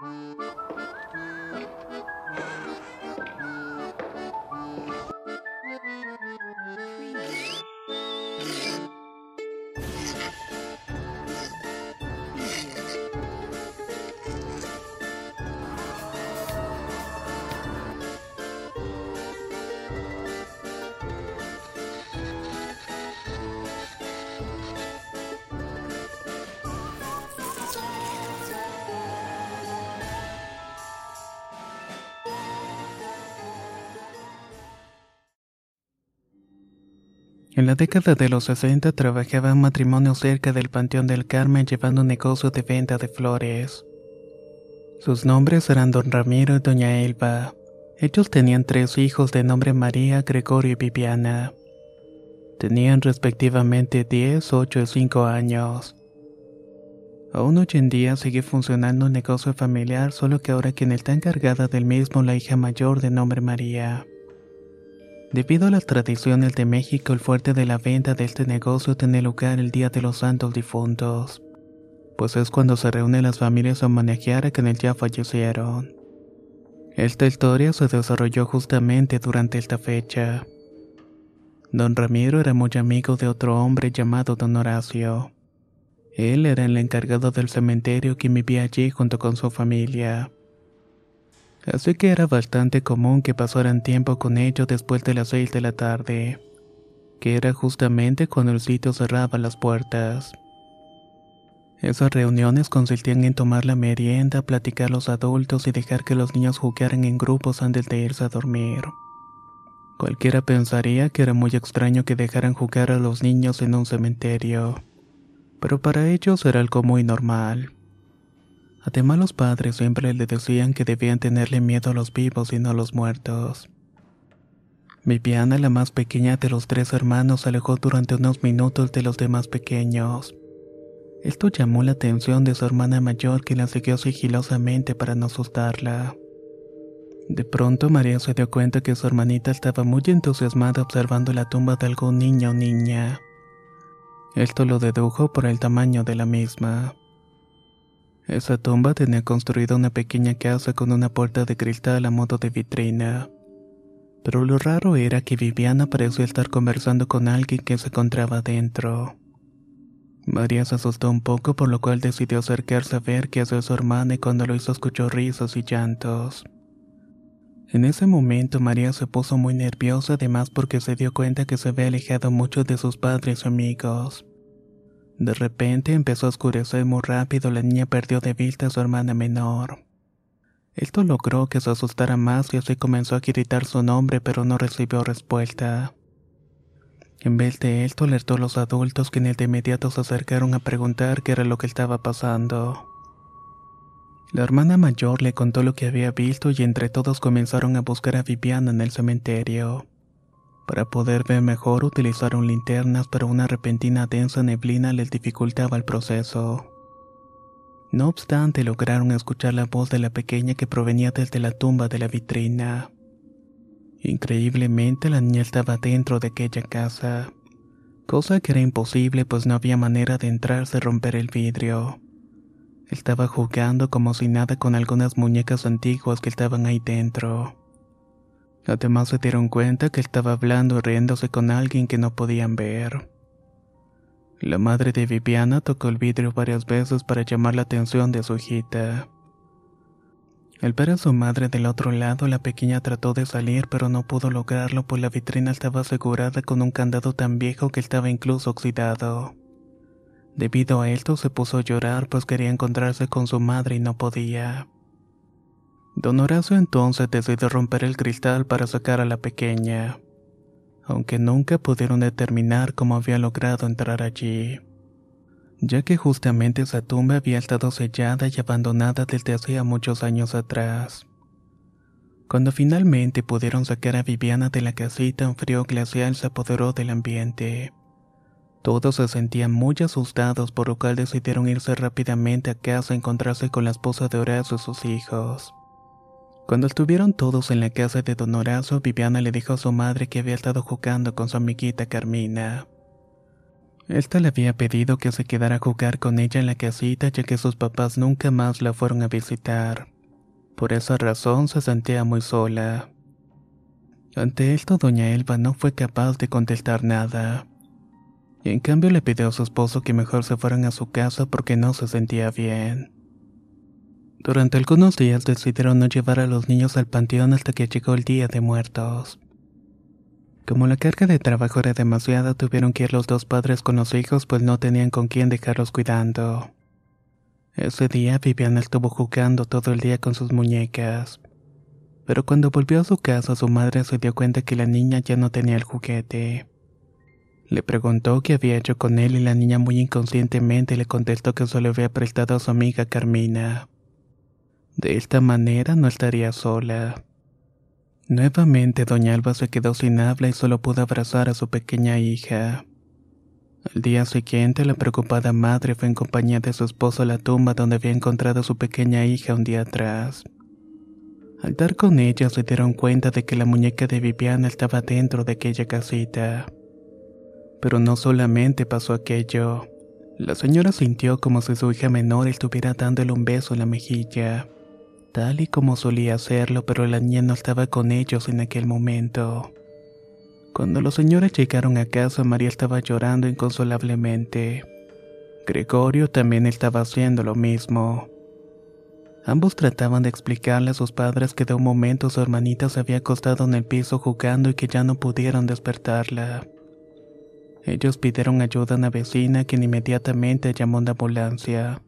Thank you. En la década de los 60 trabajaba un matrimonio cerca del Panteón del Carmen llevando un negocio de venta de flores. Sus nombres eran don Ramiro y doña Elba. Ellos tenían tres hijos de nombre María, Gregorio y Viviana. Tenían respectivamente 10, 8 y 5 años. Aún hoy en día sigue funcionando un negocio familiar, solo que ahora quien está encargada del mismo la hija mayor de nombre María. Debido a las tradiciones de México, el fuerte de la venta de este negocio tiene lugar el Día de los Santos Difuntos, pues es cuando se reúnen las familias a homenajear a quienes ya fallecieron. Esta historia se desarrolló justamente durante esta fecha. Don Ramiro era muy amigo de otro hombre llamado Don Horacio. Él era el encargado del cementerio que vivía allí junto con su familia. Así que era bastante común que pasaran tiempo con ellos después de las seis de la tarde, que era justamente cuando el sitio cerraba las puertas. Esas reuniones consistían en tomar la merienda, platicar los adultos y dejar que los niños jugaran en grupos antes de irse a dormir. Cualquiera pensaría que era muy extraño que dejaran jugar a los niños en un cementerio, pero para ellos era algo muy normal. Además los padres siempre le decían que debían tenerle miedo a los vivos y no a los muertos. Viviana, la más pequeña de los tres hermanos, se alejó durante unos minutos de los demás pequeños. Esto llamó la atención de su hermana mayor que la siguió sigilosamente para no asustarla. De pronto María se dio cuenta que su hermanita estaba muy entusiasmada observando la tumba de algún niño o niña. Esto lo dedujo por el tamaño de la misma. Esa tumba tenía construida una pequeña casa con una puerta de cristal a modo de vitrina. Pero lo raro era que Viviana parecía estar conversando con alguien que se encontraba dentro. María se asustó un poco por lo cual decidió acercarse a ver qué hacía su hermana y cuando lo hizo escuchó risas y llantos. En ese momento María se puso muy nerviosa además porque se dio cuenta que se había alejado mucho de sus padres y amigos. De repente empezó a oscurecer muy rápido, la niña perdió de vista a su hermana menor. Esto logró que se asustara más y así comenzó a gritar su nombre, pero no recibió respuesta. En vez de esto, alertó a los adultos quienes de inmediato se acercaron a preguntar qué era lo que estaba pasando. La hermana mayor le contó lo que había visto y entre todos comenzaron a buscar a Viviana en el cementerio. Para poder ver mejor utilizaron linternas, pero una repentina densa neblina les dificultaba el proceso. No obstante, lograron escuchar la voz de la pequeña que provenía desde la tumba de la vitrina. Increíblemente, la niña estaba dentro de aquella casa, cosa que era imposible pues no había manera de entrarse y romper el vidrio. Estaba jugando como si nada con algunas muñecas antiguas que estaban ahí dentro. Además se dieron cuenta que estaba hablando y riéndose con alguien que no podían ver. La madre de Viviana tocó el vidrio varias veces para llamar la atención de su hijita. Al ver a su madre del otro lado, la pequeña trató de salir pero no pudo lograrlo pues la vitrina estaba asegurada con un candado tan viejo que estaba incluso oxidado. Debido a esto se puso a llorar pues quería encontrarse con su madre y no podía. Don Horacio entonces decidió romper el cristal para sacar a la pequeña, aunque nunca pudieron determinar cómo había logrado entrar allí, ya que justamente esa tumba había estado sellada y abandonada desde hacía muchos años atrás. Cuando finalmente pudieron sacar a Viviana de la casita, un frío glacial se apoderó del ambiente. Todos se sentían muy asustados, por lo cual decidieron irse rápidamente a casa a encontrarse con la esposa de Horacio y sus hijos. Cuando estuvieron todos en la casa de don Horacio, Viviana le dijo a su madre que había estado jugando con su amiguita Carmina. Esta le había pedido que se quedara a jugar con ella en la casita ya que sus papás nunca más la fueron a visitar. Por esa razón se sentía muy sola. Ante esto, doña Elba no fue capaz de contestar nada. Y en cambio le pidió a su esposo que mejor se fueran a su casa porque no se sentía bien. Durante algunos días decidieron no llevar a los niños al panteón hasta que llegó el Día de Muertos. Como la carga de trabajo era demasiada, tuvieron que ir los dos padres con los hijos pues no tenían con quién dejarlos cuidando. Ese día Viviana estuvo jugando todo el día con sus muñecas. Pero cuando volvió a su casa su madre se dio cuenta que la niña ya no tenía el juguete. Le preguntó qué había hecho con él y la niña muy inconscientemente le contestó que solo había prestado a su amiga Carmina. De esta manera no estaría sola. Nuevamente doña Alba se quedó sin habla y solo pudo abrazar a su pequeña hija. Al día siguiente la preocupada madre fue en compañía de su esposo a la tumba donde había encontrado a su pequeña hija un día atrás. Al dar con ella se dieron cuenta de que la muñeca de Viviana estaba dentro de aquella casita. Pero no solamente pasó aquello. La señora sintió como si su hija menor estuviera dándole un beso en la mejilla tal y como solía hacerlo, pero la niña no estaba con ellos en aquel momento. Cuando los señores llegaron a casa, María estaba llorando inconsolablemente. Gregorio también estaba haciendo lo mismo. Ambos trataban de explicarle a sus padres que de un momento su hermanita se había acostado en el piso jugando y que ya no pudieron despertarla. Ellos pidieron ayuda a una vecina quien inmediatamente llamó a una ambulancia.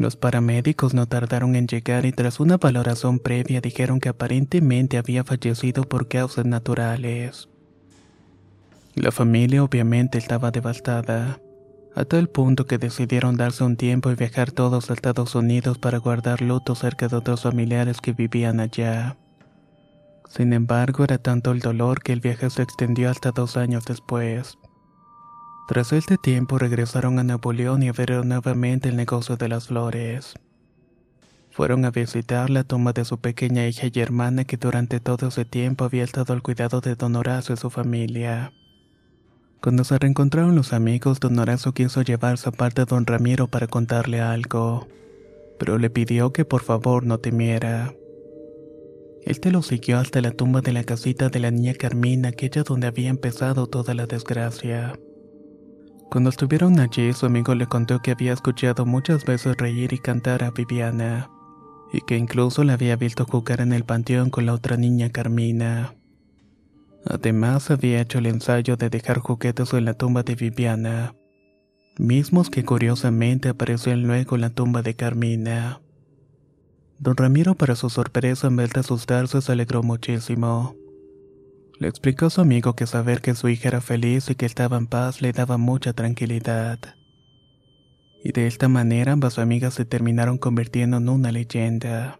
Los paramédicos no tardaron en llegar y tras una valoración previa dijeron que aparentemente había fallecido por causas naturales. La familia obviamente estaba devastada, a tal punto que decidieron darse un tiempo y viajar todos a Estados Unidos para guardar luto cerca de otros familiares que vivían allá. Sin embargo, era tanto el dolor que el viaje se extendió hasta dos años después. Tras este tiempo regresaron a Napoleón y abrieron nuevamente el negocio de las flores. Fueron a visitar la tumba de su pequeña hija y hermana que durante todo ese tiempo había estado al cuidado de don Horacio y su familia. Cuando se reencontraron los amigos, don Horacio quiso llevarse aparte a don Ramiro para contarle algo, pero le pidió que por favor no temiera. Este lo siguió hasta la tumba de la casita de la niña Carmina, aquella donde había empezado toda la desgracia. Cuando estuvieron allí, su amigo le contó que había escuchado muchas veces reír y cantar a Viviana, y que incluso la había visto jugar en el panteón con la otra niña Carmina. Además, había hecho el ensayo de dejar juguetes en la tumba de Viviana, mismos que curiosamente aparecían luego en la tumba de Carmina. Don Ramiro, para su sorpresa, en vez de asustarse, se alegró muchísimo. Le explicó a su amigo que saber que su hija era feliz y que estaba en paz le daba mucha tranquilidad. Y de esta manera ambas amigas se terminaron convirtiendo en una leyenda.